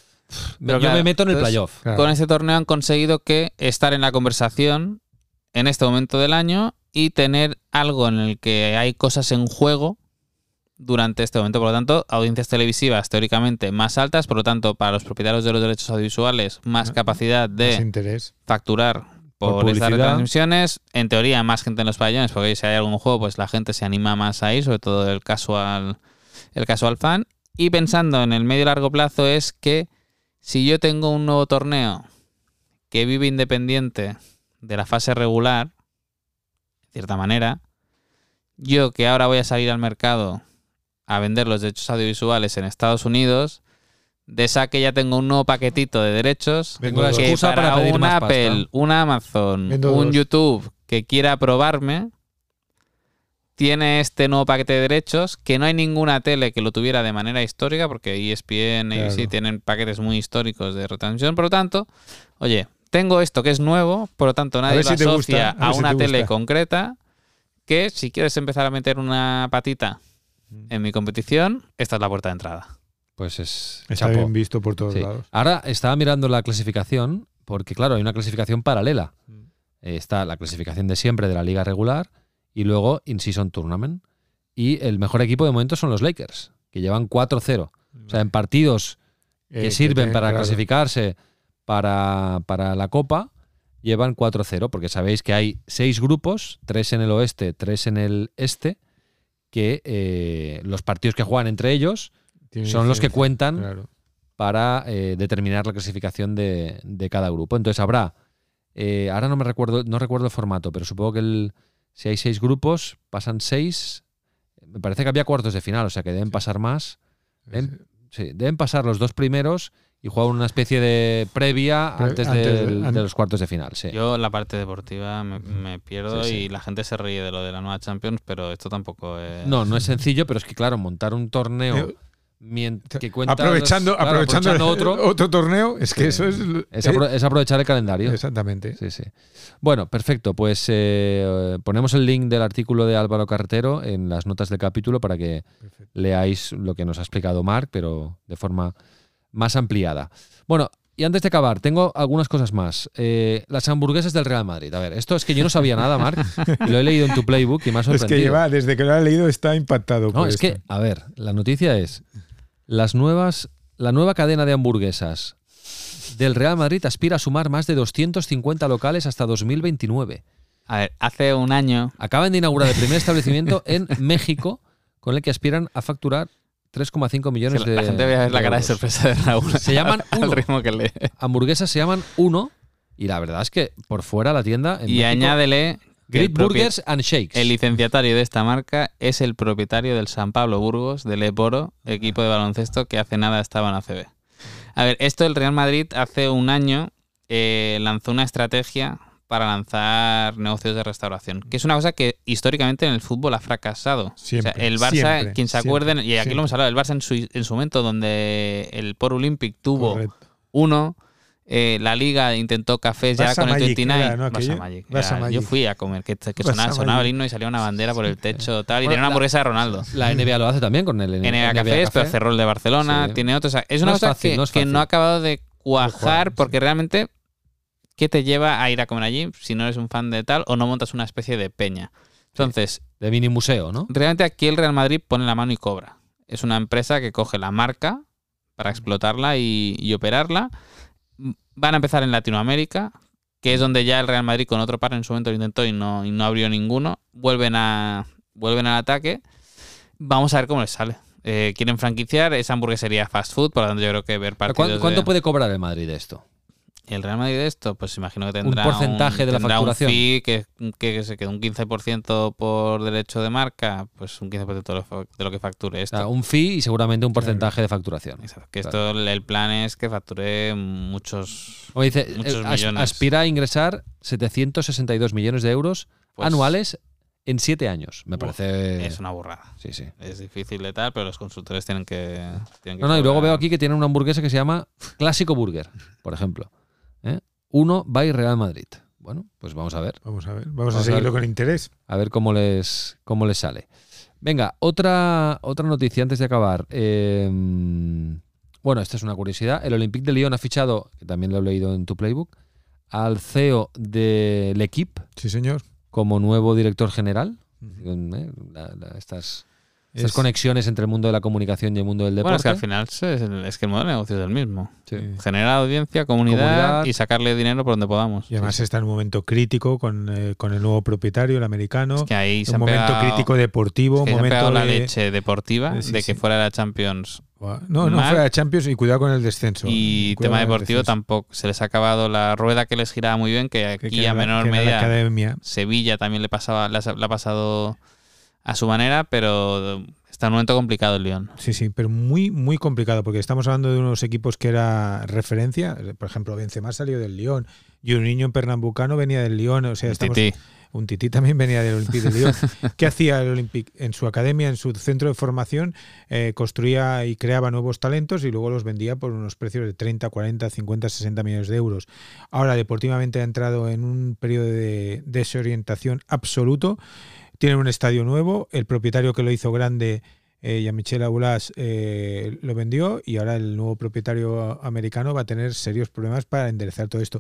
Yo claro, me meto en el entonces, playoff. Claro. Con este torneo han conseguido que estar en la conversación en este momento del año y tener algo en el que hay cosas en juego durante este momento. Por lo tanto, audiencias televisivas teóricamente más altas, por lo tanto, para los propietarios de los derechos audiovisuales, más Ah, capacidad de interés. facturar Por por, estas publicidad. retransmisiones. En teoría, más gente en los pabellones, porque si hay algún juego, pues la gente se anima más ahí, sobre todo el casual, el casual fan. Y pensando en el medio y largo plazo es que si yo tengo un nuevo torneo que vive independiente de la fase regular, de cierta manera, yo que ahora voy a salir al mercado a vender los derechos audiovisuales en Estados Unidos, de saque ya tengo un nuevo paquetito de derechos que excusa para, para pedir un más Apple, pasta. un Amazon, Vendo un dos. YouTube que quiera probarme, tiene este nuevo paquete de derechos, que no hay ninguna tele que lo tuviera de manera histórica, porque ESPN, ABC Claro. tienen paquetes muy históricos de retransmisión. Por lo tanto, oye, tengo esto que es nuevo, por lo tanto nadie lo si asocia gusta, a a, ver si una te tele concreta, que si quieres empezar a meter una patita en mi competición, esta es la puerta de entrada. Pues es Está chapó. bien visto por todos Sí. lados. Ahora estaba mirando la clasificación, porque claro, hay una clasificación paralela. Eh, Está la clasificación de siempre de la liga regular y luego In-Season Tournament. Y el mejor equipo de momento son los Lakers, que llevan 4-0. O sea, en partidos Eh, que sirven te- para claro. clasificarse para, para la Copa, llevan 4-0, porque sabéis que hay seis grupos, tres en el oeste, tres en el este, que eh, los partidos que juegan entre ellos Tiene son los que cuentan claro. para eh, determinar la clasificación de, de cada grupo. Entonces habrá, eh, ahora no me recuerdo, no recuerdo el formato, pero supongo que el, si hay seis grupos, pasan seis. Me parece que había cuartos de final, o sea que deben pasar más. Deben, sí, deben pasar los dos primeros y jugar una especie de previa Pre- antes, antes de- del- de, an- los cuartos de final. Sí. Yo la parte deportiva me, me pierdo Sí, sí. y la gente se ríe de lo de la nueva Champions, pero esto tampoco es... No, no es sencillo, pero es que claro, montar un torneo Eh, que cuenta aprovechando, los- claro, aprovechando, otro, otro torneo, es que Sí. eso es. es, eh, apro- es aprovechar el calendario. Exactamente. Sí, sí. Bueno, perfecto. Pues eh, ponemos el link del artículo de Álvaro Carretero en las notas del capítulo para que Perfecto. leáis lo que nos ha explicado Marc, pero de forma más ampliada. Bueno, y antes de acabar, tengo algunas cosas más. Eh, las hamburguesas del Real Madrid. A ver, esto es que yo no sabía nada, Marc, lo he leído en tu playbook y me ha Es sorprendido. que lleva, desde que lo ha leído, está impactado. No, por es que, a ver, la noticia es las nuevas, la nueva cadena de hamburguesas del Real Madrid aspira a sumar más de 250 locales hasta 2029. A ver, hace un año Acaban de inaugurar el primer establecimiento en México con el que aspiran a facturar 3,5 millones la, de la gente ve la cara de sorpresa de Raúl. Se llaman al Uno. ritmo que lee. Hamburguesas se llaman Uno y la verdad es que por fuera la tienda en Y México, añádele Great Burgers and Shakes. el licenciatario de esta marca es el propietario del San Pablo Burgos, del Eporo, equipo de baloncesto que hace nada estaba en ACB. A ver, esto el Real Madrid hace un año eh, lanzó una estrategia para lanzar negocios de restauración, que es una cosa que históricamente en el fútbol ha fracasado. Siempre, o sea, el Barça, siempre, quien se siempre, acuerden, y aquí siempre. lo hemos hablado, el Barça en su, en su momento donde el Por Olympic tuvo Correcto. uno, eh, la liga intentó cafés ya con el Magic 29. era, ¿no? Barça Aquello. Magic. Barça Era- Yo fui a comer, que, sonaba, sonaba el himno y salía una bandera por el techo tal, y Bueno, tenía una hamburguesa de Ronaldo. La NBA lo hace también con el NBA Cafés, pero cerró el de Barcelona, Sí. tiene otros. o sea, es una No es cosa fácil, que, no es que fácil. no ha acabado de cuajar cuajar, porque sí. realmente, ¿qué te lleva a ir a comer allí si no eres un fan de tal o no montas una especie de peña? Entonces, De mini museo, ¿no? realmente aquí el Real Madrid pone la mano y cobra. Es una empresa que coge la marca para explotarla y, y operarla. Van a empezar en Latinoamérica, que es donde ya el Real Madrid con otro par en su momento lo intentó y no, y no abrió ninguno. Vuelven, a, vuelven al ataque. Vamos a ver cómo les sale. Eh, quieren franquiciar, esa hamburguesería fast food, por lo tanto yo creo que ver ¿Cuánto, partidos cuánto de- puede cobrar el Madrid de esto? El Real Madrid de esto, pues imagino que tendrá porcentaje de la facturación. Un fee que, que se quede un 15% por derecho de marca, pues un 15% de lo, fa- de lo que facture O esto. sea, un fee y seguramente un porcentaje de facturación. Exacto, que esto el plan es que facture muchos Como dice, Muchos eh, millones. aspira a ingresar 762 millones de euros pues, anuales en siete años. Me Uf, parece. Es una burrada. Sí, sí. Es difícil de tal, pero los consultores tienen que. tienen que No, no, y luego veo aquí que tienen una hamburguesa que se llama Clásico Burger, por ejemplo. ¿Eh? Uno by Real Madrid. Bueno, pues vamos a ver. Vamos a ver, vamos, Vamos a a seguirlo ver. con interés. A ver cómo les, cómo les sale. Venga, otra, otra noticia antes de acabar. Eh, bueno, esta es una curiosidad. El Olympique de Lyon ha fichado, que también lo he leído en tu playbook, al CEO del equipo Sí, señor. como nuevo director general. Eh, la- la- estas estas Es- conexiones entre el mundo de la comunicación y el mundo del Bueno, es deporte. que al final es, es que el modelo de negocio es el mismo. Sí. Generar audiencia, comunidad, Comunidad. y sacarle dinero por donde podamos. Y además está en un momento crítico con, eh, con el nuevo propietario, el americano. Es que ahí se un momento pegado- crítico deportivo, han momento pegado la de- leche deportiva Eh, sí, de que fuera de la Champions No, no mal. fuera de Champions y cuidado con el descenso. y Cuidado tema deportivo tampoco. Se les ha acabado la rueda que les giraba muy bien, que aquí que a la- menor la medida academia. Sevilla también le pasaba, le ha, le ha pasado a su manera, pero está en un momento complicado el Lyon. Sí, sí, pero muy, muy complicado, porque estamos hablando de unos equipos que era referencia. Por ejemplo, Benzema salió del Lyon y un niño en Pernambucano venía del Lyon. O sea, estamos, Tití. un tití también venía del Olympique de Lyon. ¿Qué hacía el Olympique? En su academia, en su centro de formación, eh, construía y creaba nuevos talentos y luego los vendía por unos precios de 30, 40, 50, 60 millones de euros. Ahora, deportivamente ha entrado en un periodo de desorientación absoluto. Tiene un estadio nuevo, el propietario que lo hizo grande, eh, Jean-Michel Aulas, eh, lo vendió y ahora el nuevo propietario americano va a tener serios problemas para enderezar todo esto.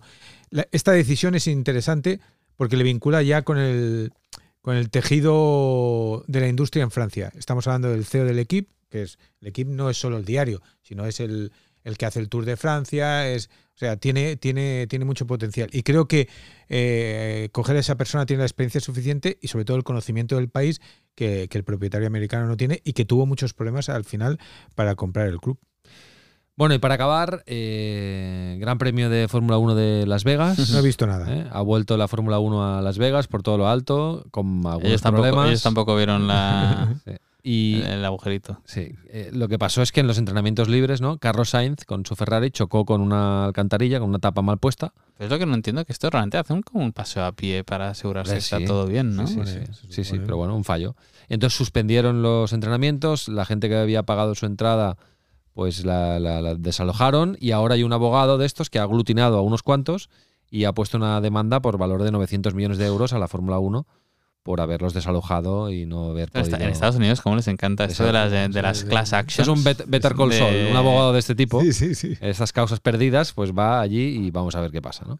Esta decisión es interesante porque le vincula ya con el, con el tejido de la industria en Francia. Estamos hablando del CEO del equipo, que es el equipo no es solo el diario, sino es el, el que hace el Tour de Francia, es, o sea, tiene, tiene, tiene mucho potencial. Y creo que eh, coger a esa persona tiene la experiencia suficiente y sobre todo el conocimiento del país que, que el propietario americano no tiene y que tuvo muchos problemas al final para comprar el club. Bueno, y para acabar, eh, Gran Premio de Fórmula 1 de Las Vegas. No he visto nada. ¿eh? Ha vuelto la Fórmula 1 a Las Vegas por todo lo alto, con algunos Ellos tampoco, problemas. ellos tampoco vieron la, Sí. Y el, el agujerito. sí, eh, lo que pasó es que en los entrenamientos libres, ¿no? Carlos Sainz con su Ferrari chocó con una alcantarilla, con una tapa mal puesta. Pero es lo que no entiendo, que esto realmente hace un, como un paseo a pie para asegurarse que está todo bien, ¿no? Sí, sí, sí, se sí, pero bueno, un fallo. Entonces suspendieron los entrenamientos, la gente que había pagado su entrada pues la, la- la desalojaron y ahora hay un abogado de estos que ha aglutinado a unos cuantos y ha puesto una demanda por valor de 900 millones de euros a la Fórmula 1 por haberlos desalojado y no haber podido... en Estados Unidos, ¿cómo les encanta esto de las, de, de las class actions? es un bet- Better Call de- Saul, un abogado de este tipo. Sí, sí, sí. Estas causas perdidas, pues va allí y vamos a ver qué pasa, ¿no?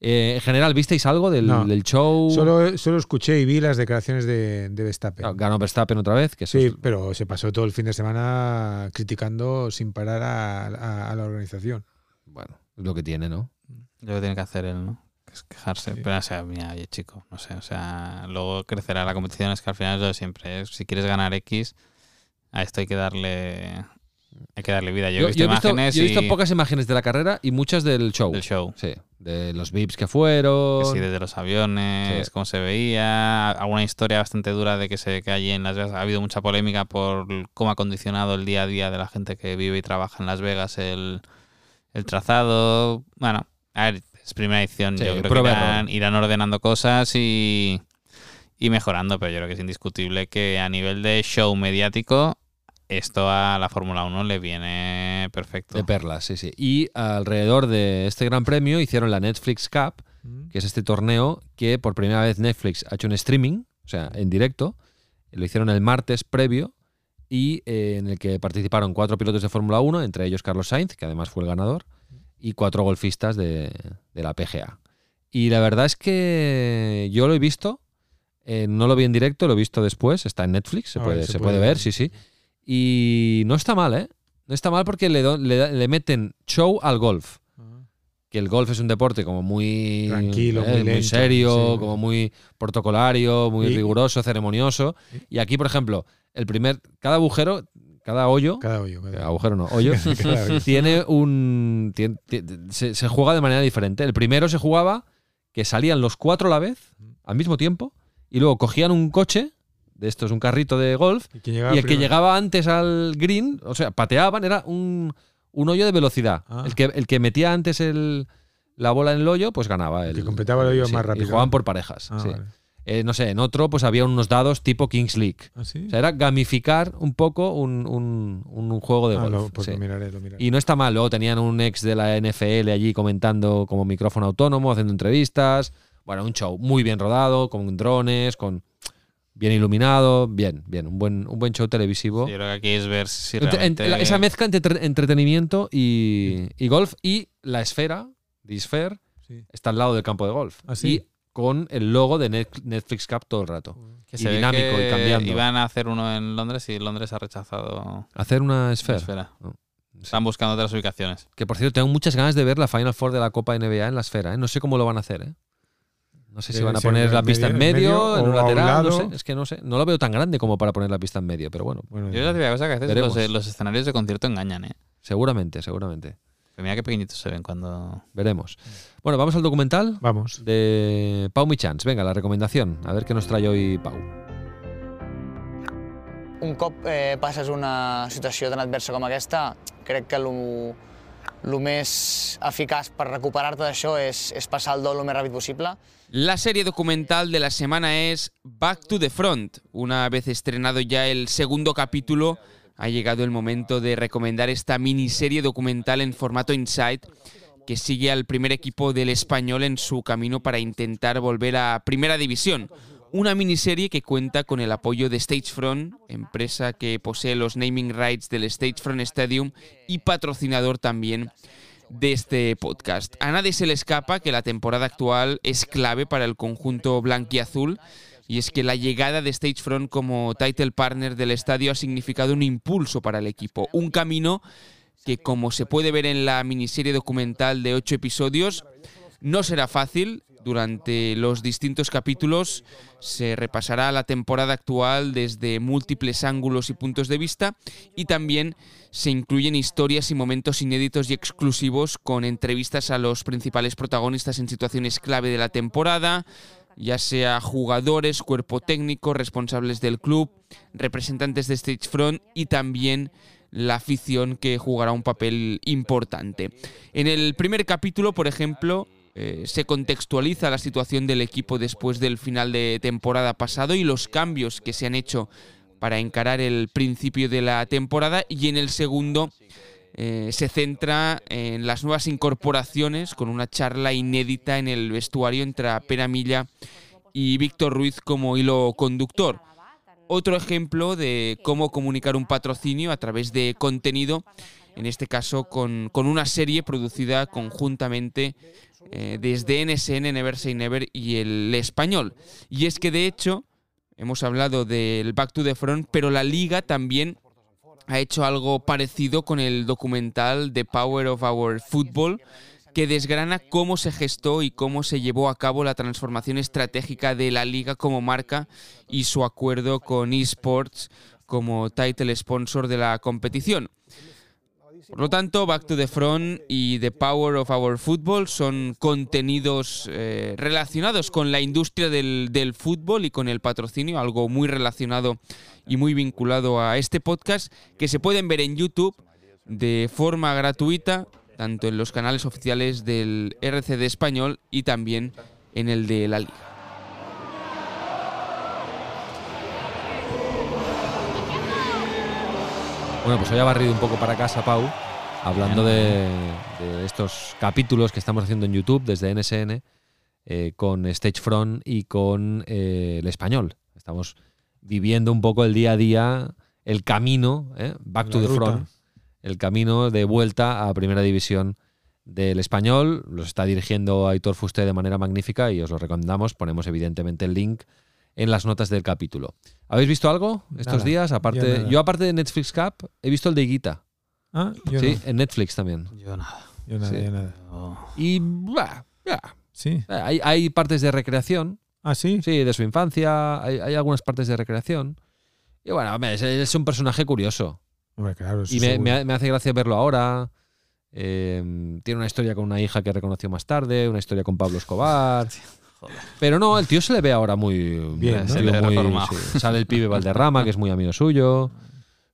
Eh, en general, ¿visteis algo del, No. del show? Solo, solo escuché y vi las declaraciones de, de Verstappen. Claro, Ganó Verstappen otra vez, que eso Sí, es- pero se pasó todo el fin de semana criticando sin parar a, a- a la organización. bueno, es lo que tiene, ¿no? Lo que tiene que hacer él, ¿no? Es quejarse. Sí. Pero, o sea, mira, oye, chico, no sé, o sea, luego crecerá la competición. Es que al final es lo de siempre. es, si quieres ganar X, a esto hay que darle hay que darle vida. Yo, he visto yo he visto, imágenes yo he visto y- pocas imágenes de la carrera y muchas del show. del show. Sí, de los VIPs que fueron. Que sí, desde los aviones, Sí. cómo se veía, alguna historia bastante dura de que se que allí en Las Vegas ha habido mucha polémica por cómo ha condicionado el día a día de la gente que vive y trabaja en Las Vegas el, el trazado. Bueno, a ver, es primera edición, Sí, yo creo que irán, ordenando cosas y, y mejorando, pero yo creo que es indiscutible que a nivel de show mediático esto a la Fórmula 1 le viene perfecto. De perlas, sí, sí. Y alrededor de este gran premio hicieron la Netflix Cup, que es este torneo que por primera vez Netflix ha hecho un streaming, o sea, en directo. Lo hicieron el martes previo y eh, en el que participaron cuatro pilotos de Fórmula 1, entre ellos Carlos Sainz, que además fue el ganador, y cuatro golfistas de, de la PGA. Y la verdad es que yo lo he visto, eh, no lo vi en directo, lo he visto después, está en Netflix, se, Ah, puede, vale, se se puede puede ver, ver. sí, sí. Y no está mal, ¿eh? No está mal porque le, do- le meten show al golf. Que el golf es un deporte como muy Tranquilo, eh, muy lento, serio, sí. como muy protocolario, muy Y- riguroso, ceremonioso. Y aquí, por ejemplo, el primer, cada agujero, cada hoyo, Cada hoyo. cada agujero no, hoyo, tiene un. tien- ti- se, se juega de manera diferente. El primero se jugaba que salían los cuatro a la vez, al mismo tiempo, y luego cogían un coche, de estos, un carrito de golf, Y, el que llegaba antes al green, o sea, pateaban, era un, un hoyo de velocidad. Ah. El, que, el que metía antes el, la bola en el hoyo, pues ganaba. El que completaba el hoyo más rápido. Y jugaban por parejas. Ah, sí. vale. Eh, no sé, en otro, pues había unos dados tipo Kings League. ¿Ah, sí? O sea, era gamificar un poco un, un- un- juego de Ah, golf. lo, pues sí. lo miraré, lo miraré. Y no está mal. Luego tenían un ex de la NFL allí comentando como micrófono autónomo, haciendo entrevistas. Bueno, un show muy bien rodado, con drones, con bien iluminado, bien, bien, un buen, un buen show televisivo. Yo creo que aquí es ver si realmente... la- esa mezcla entre entre- entretenimiento y, y golf y la esfera, The Sphere, Sí. está al lado del campo de golf. ¿Ah, sí? Y con el logo de Net- Netflix Cup todo el rato. que y se ve dinámico que y cambiando. Iban a hacer uno en Londres y Londres ha rechazado Hacer una la esfera. esfera. Oh, Están buscando otras ubicaciones. Que por cierto, tengo muchas ganas de ver la Final Four de la Copa NBA en la esfera. ¿eh? No sé cómo lo van a hacer. ¿eh? No sé si van a poner la pista en medio- medio, en un lateral. No sé, es que no sé. No lo veo tan grande como para poner la pista en medio, pero bueno, Bueno, Yo ya te digo una cosa que a veces los, los escenarios de concierto engañan, ¿eh? seguramente, seguramente. Pero mira qué pequeñitos se ven cuando... Veremos. Bueno, vamos al documental Vamos. de Pau Michans. Venga, la recomendación. A ver qué nos trae hoy Pau. un cop eh, passes una situació tan adversa com aquesta, crec que el, més eficaç per recuperar-te d'això és, és passar el dol el més ràpid possible. La serie documental de la semana es Back to the Front. Una vez estrenado ya el segundo capítulo, ha llegado el momento de recomendar esta miniserie documental en formato Insight que sigue al primer equipo del español en su camino para intentar volver a Primera División. Una miniserie que cuenta con el apoyo de Stagefront, empresa que posee los naming rights del Stagefront Stadium y patrocinador también de este podcast. A nadie se le escapa que la temporada actual es clave para el conjunto blanquiazul y es que la llegada de Stagefront como title partner del estadio ha significado un impulso para el equipo, un camino que como se puede ver en la miniserie documental de ocho episodios, no será fácil. Durante los distintos capítulos se repasará la temporada actual desde múltiples ángulos y puntos de vista y también se incluyen historias y momentos inéditos y exclusivos con entrevistas a los principales protagonistas en situaciones clave de la temporada, ya sea jugadores, cuerpo técnico, responsables del club, representantes de Stagefront y también la afición que jugará un papel importante. En el primer capítulo, por ejemplo, eh, se contextualiza la situación del equipo después del final de temporada pasado y los cambios que se han hecho para encarar el principio de la temporada y en el segundo eh, se centra en las nuevas incorporaciones con una charla inédita en el vestuario entre Pera Milla y Víctor Ruiz como hilo conductor. Otro ejemplo de cómo comunicar un patrocinio a través de contenido, en este caso con, con una serie producida conjuntamente eh, desde NSN, Never Say Never y el español. Y es que de hecho hemos hablado del Back to the Front, pero la liga también ha hecho algo parecido con el documental The Power of Our Football, que desgrana cómo se gestó y cómo se llevó a cabo la transformación estratégica de la liga como marca y su acuerdo con esports como title sponsor de la competición. Por lo tanto, Back to the Front y The Power of Our Football son contenidos eh, relacionados con la industria del, fútbol y con el patrocinio, algo muy relacionado y muy vinculado a este podcast, que se pueden ver en YouTube de forma gratuita, tanto en los canales oficiales del RCD español y también en el de la liga. Bueno, pues hoy ha barrido un poco para casa, Pau, hablando de, de estos capítulos que estamos haciendo en YouTube desde NSN eh, con Stagefront y con eh, el español. Estamos viviendo un poco el día a día, el camino, ¿eh? back to the ruta. front, el camino de vuelta a Primera División del español. Los está dirigiendo Aitor Fuste de manera magnífica y os lo recomendamos. Ponemos evidentemente el link en las notas del capítulo. ¿Habéis visto algo estos Nada, días? yo Aparte, yo, aparte de Netflix Cup he visto el de Higuita. Ah, yo Sí, no. en Netflix también. Yo nada. Yo nada, Sí. yo nada. Y bah, bah, Sí. hay, hay partes de recreación, Ah, sí. sí, de su infancia, hay, hay algunas partes de recreación. Y bueno, hombre, es, es un personaje curioso. Hombre, claro. Y me- me hace gracia verlo ahora. Eh, tiene una historia con una hija que reconoció más tarde, una historia con Pablo Escobar. Joder. Pero no, el tío se le ve ahora muy Bien, ¿no? tío muy- sí. Sale el pibe Valderrama, que es muy amigo suyo.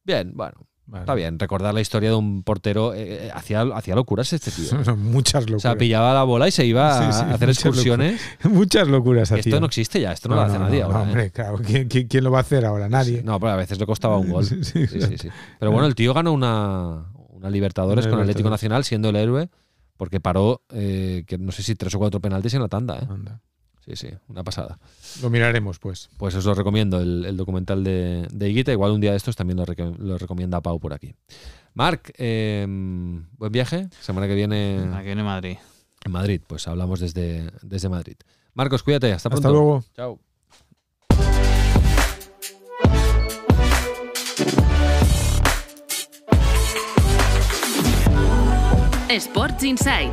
Bien, bueno, Vale. está bien. Recordar la historia de un portero. eh, eh, hacía, hacía locuras este tío. Muchas O locuras. sea, pillaba la bola y se iba a Sí, sí, hacer muchas excursiones. muchas locuras hacía. Esto no existe ya, esto no, lo hace nadie ahora. ¿eh? hombre, claro. ¿quién, quién, quién lo va a hacer ahora? Nadie. No, pero a veces le costaba un gol. Sí, Sí, sí, sí, sí. Pero bueno, el tío ganó una, una Libertadores Una con Atlético. Nacional siendo el héroe porque paró, eh, que no sé si tres o cuatro penaltis en la tanda. ¿eh? Anda. Sí, sí, una pasada. Lo miraremos, pues. Pues os lo recomiendo, el, el documental de, de Higuita. Igual un día de estos también lo, reco- lo recomienda Pau por aquí. Marc, eh, buen viaje. Semana que viene Aquí viene Madrid. en Madrid. Pues hablamos desde, desde Madrid. Marcos, cuídate. Hasta pronto. Hasta luego. Chao. Sports Insight,